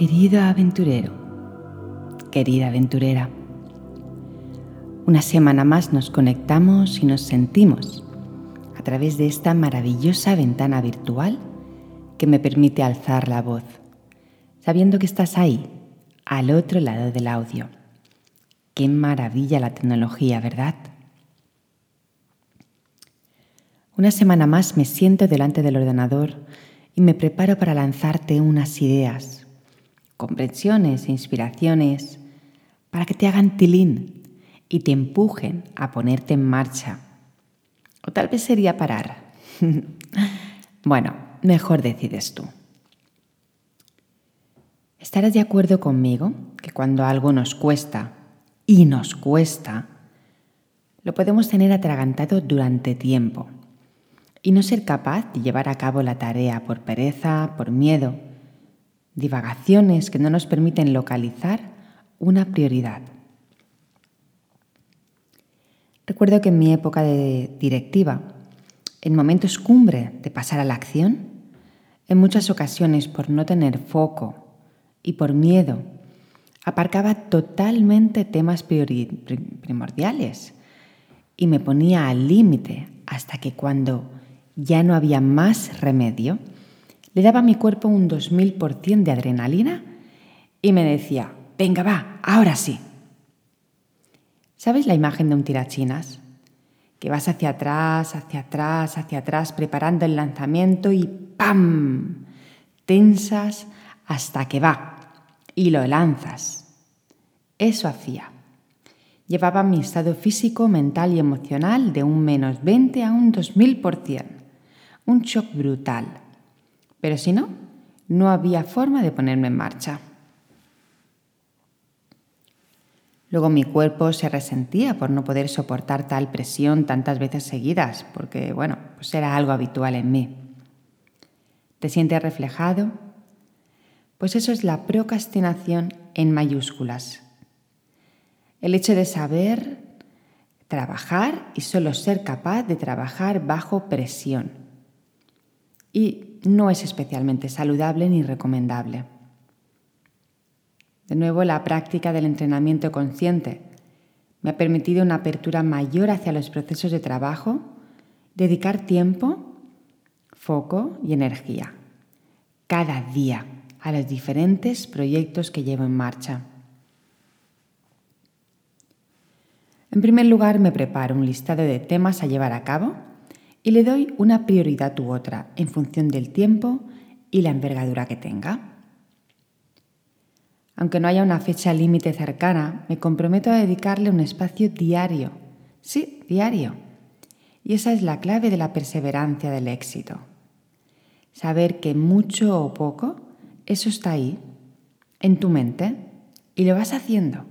Querido aventurero, querida aventurera, una semana más nos conectamos y nos sentimos a través de esta maravillosa ventana virtual que me permite alzar la voz, sabiendo que estás ahí, al otro lado del audio. Qué maravilla la tecnología, ¿verdad? Una semana más me siento delante del ordenador y me preparo para lanzarte unas ideas, comprensiones e inspiraciones para que te hagan tilín y te empujen a ponerte en marcha. O tal vez sería parar. bueno, mejor decides tú. Estarás de acuerdo conmigo que cuando algo nos cuesta, y nos cuesta, lo podemos tener atragantado durante tiempo y no ser capaz de llevar a cabo la tarea por pereza, por miedo, divagaciones que no nos permiten localizar una prioridad. Recuerdo que en mi época de directiva, en momentos cumbre de pasar a la acción, en muchas ocasiones por no tener foco y por miedo, aparcaba totalmente temas primordiales y me ponía al límite hasta que cuando ya no había más remedio, le daba a mi cuerpo un 2000% de adrenalina y me decía, venga, va, ahora sí. ¿Sabes la imagen de un tirachinas? Que vas hacia atrás, hacia atrás, hacia atrás, preparando el lanzamiento y ¡pam! Tensas hasta que va y lo lanzas. Eso hacía. Llevaba mi estado físico, mental y emocional de un menos 20 a un 2000% un shock brutal. Pero si no, no había forma de ponerme en marcha. Luego mi cuerpo se resentía por no poder soportar tal presión tantas veces seguidas, porque, bueno, pues era algo habitual en mí. ¿Te sientes reflejado? Pues eso es la procrastinación en mayúsculas. El hecho de saber trabajar y solo ser capaz de trabajar bajo presión y no es especialmente saludable ni recomendable. De nuevo, la práctica del entrenamiento consciente me ha permitido una apertura mayor hacia los procesos de trabajo, dedicar tiempo, foco y energía cada día a los diferentes proyectos que llevo en marcha. En primer lugar, me preparo un listado de temas a llevar a cabo y le doy una prioridad u otra en función del tiempo y la envergadura que tenga. Aunque no haya una fecha límite cercana, me comprometo a dedicarle un espacio diario. Sí, diario. Y esa es la clave de la perseverancia del éxito. Saber que mucho o poco, eso está ahí, en tu mente, y lo vas haciendo.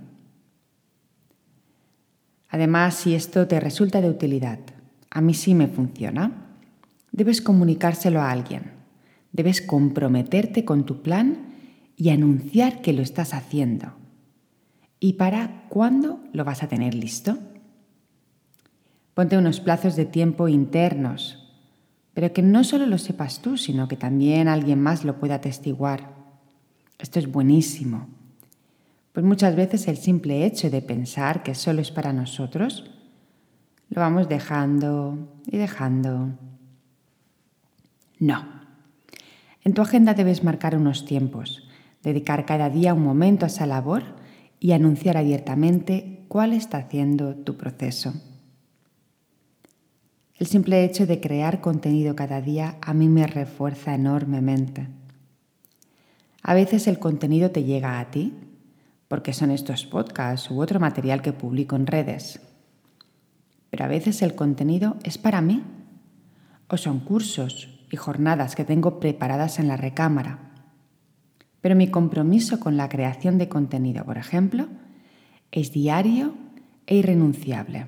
Además, si esto te resulta de utilidad, a mí sí me funciona, debes comunicárselo a alguien. Debes comprometerte con tu plan y anunciar que lo estás haciendo. ¿Y para cuándo lo vas a tener listo? Ponte unos plazos de tiempo internos, pero que no solo lo sepas tú, sino que también alguien más lo pueda atestiguar. Esto es buenísimo. Pues muchas veces el simple hecho de pensar que solo es para nosotros lo vamos dejando y dejando. No. En tu agenda debes marcar unos tiempos, dedicar cada día un momento a esa labor y anunciar abiertamente cuál está haciendo tu proceso. El simple hecho de crear contenido cada día a mí me refuerza enormemente. A veces el contenido te llega a ti, porque son estos podcasts u otro material que publico en redes pero a veces el contenido es para mí. O son cursos y jornadas que tengo preparadas en la recámara. Pero mi compromiso con la creación de contenido, por ejemplo, es diario e irrenunciable.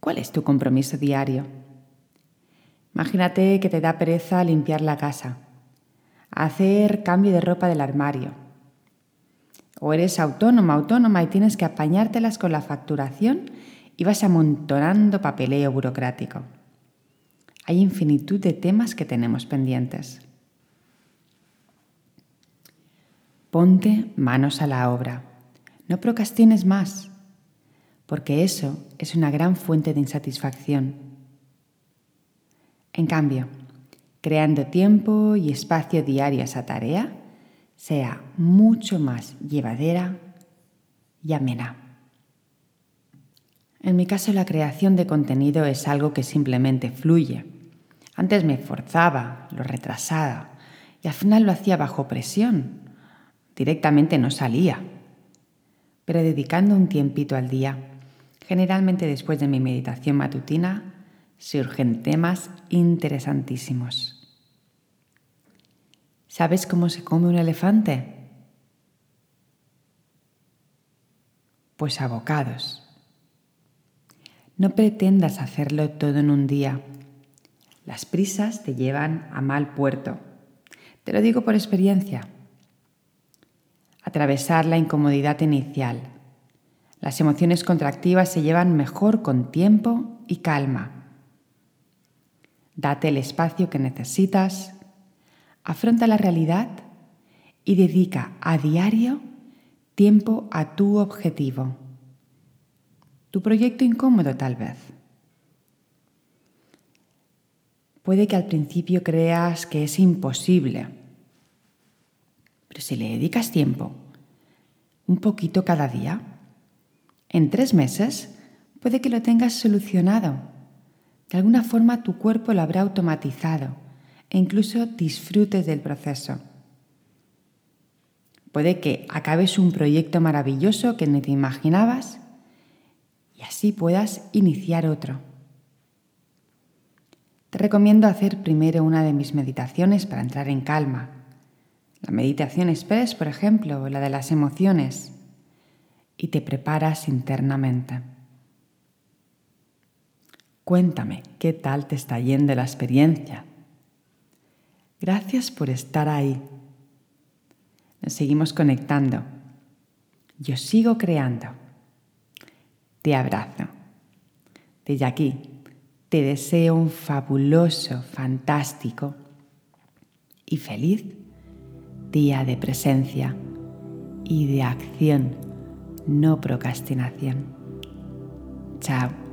¿Cuál es tu compromiso diario? Imagínate que te da pereza limpiar la casa, hacer cambio de ropa del armario. O eres autónoma, autónoma y tienes que apañártelas con la facturación y vas amontonando papeleo burocrático. Hay infinitud de temas que tenemos pendientes. Ponte manos a la obra. No procrastines más, porque eso es una gran fuente de insatisfacción. En cambio, creando tiempo y espacio diario a esa tarea, sea mucho más llevadera y amena. En mi caso, la creación de contenido es algo que simplemente fluye. Antes me forzaba, lo retrasaba y al final lo hacía bajo presión. Directamente no salía. Pero dedicando un tiempito al día, generalmente después de mi meditación matutina, surgen temas interesantísimos. ¿Sabes cómo se come un elefante? Pues abocados. No pretendas hacerlo todo en un día. Las prisas te llevan a mal puerto. Te lo digo por experiencia. Atravesar la incomodidad inicial. Las emociones contractivas se llevan mejor con tiempo y calma. Date el espacio que necesitas, afronta la realidad y dedica a diario tiempo a tu objetivo. Tu proyecto incómodo tal vez. Puede que al principio creas que es imposible, pero si le dedicas tiempo, un poquito cada día, en tres meses puede que lo tengas solucionado. De alguna forma tu cuerpo lo habrá automatizado e incluso disfrutes del proceso. Puede que acabes un proyecto maravilloso que ni te imaginabas y así puedas iniciar otro. Te recomiendo hacer primero una de mis meditaciones para entrar en calma. La meditación express, por ejemplo, la de las emociones. Y te preparas internamente. Cuéntame qué tal te está yendo la experiencia. Gracias por estar ahí. Nos seguimos conectando. Yo sigo creando. Te abrazo. Desde aquí te deseo un fabuloso, fantástico y feliz día de presencia y de acción, no procrastinación. Chao.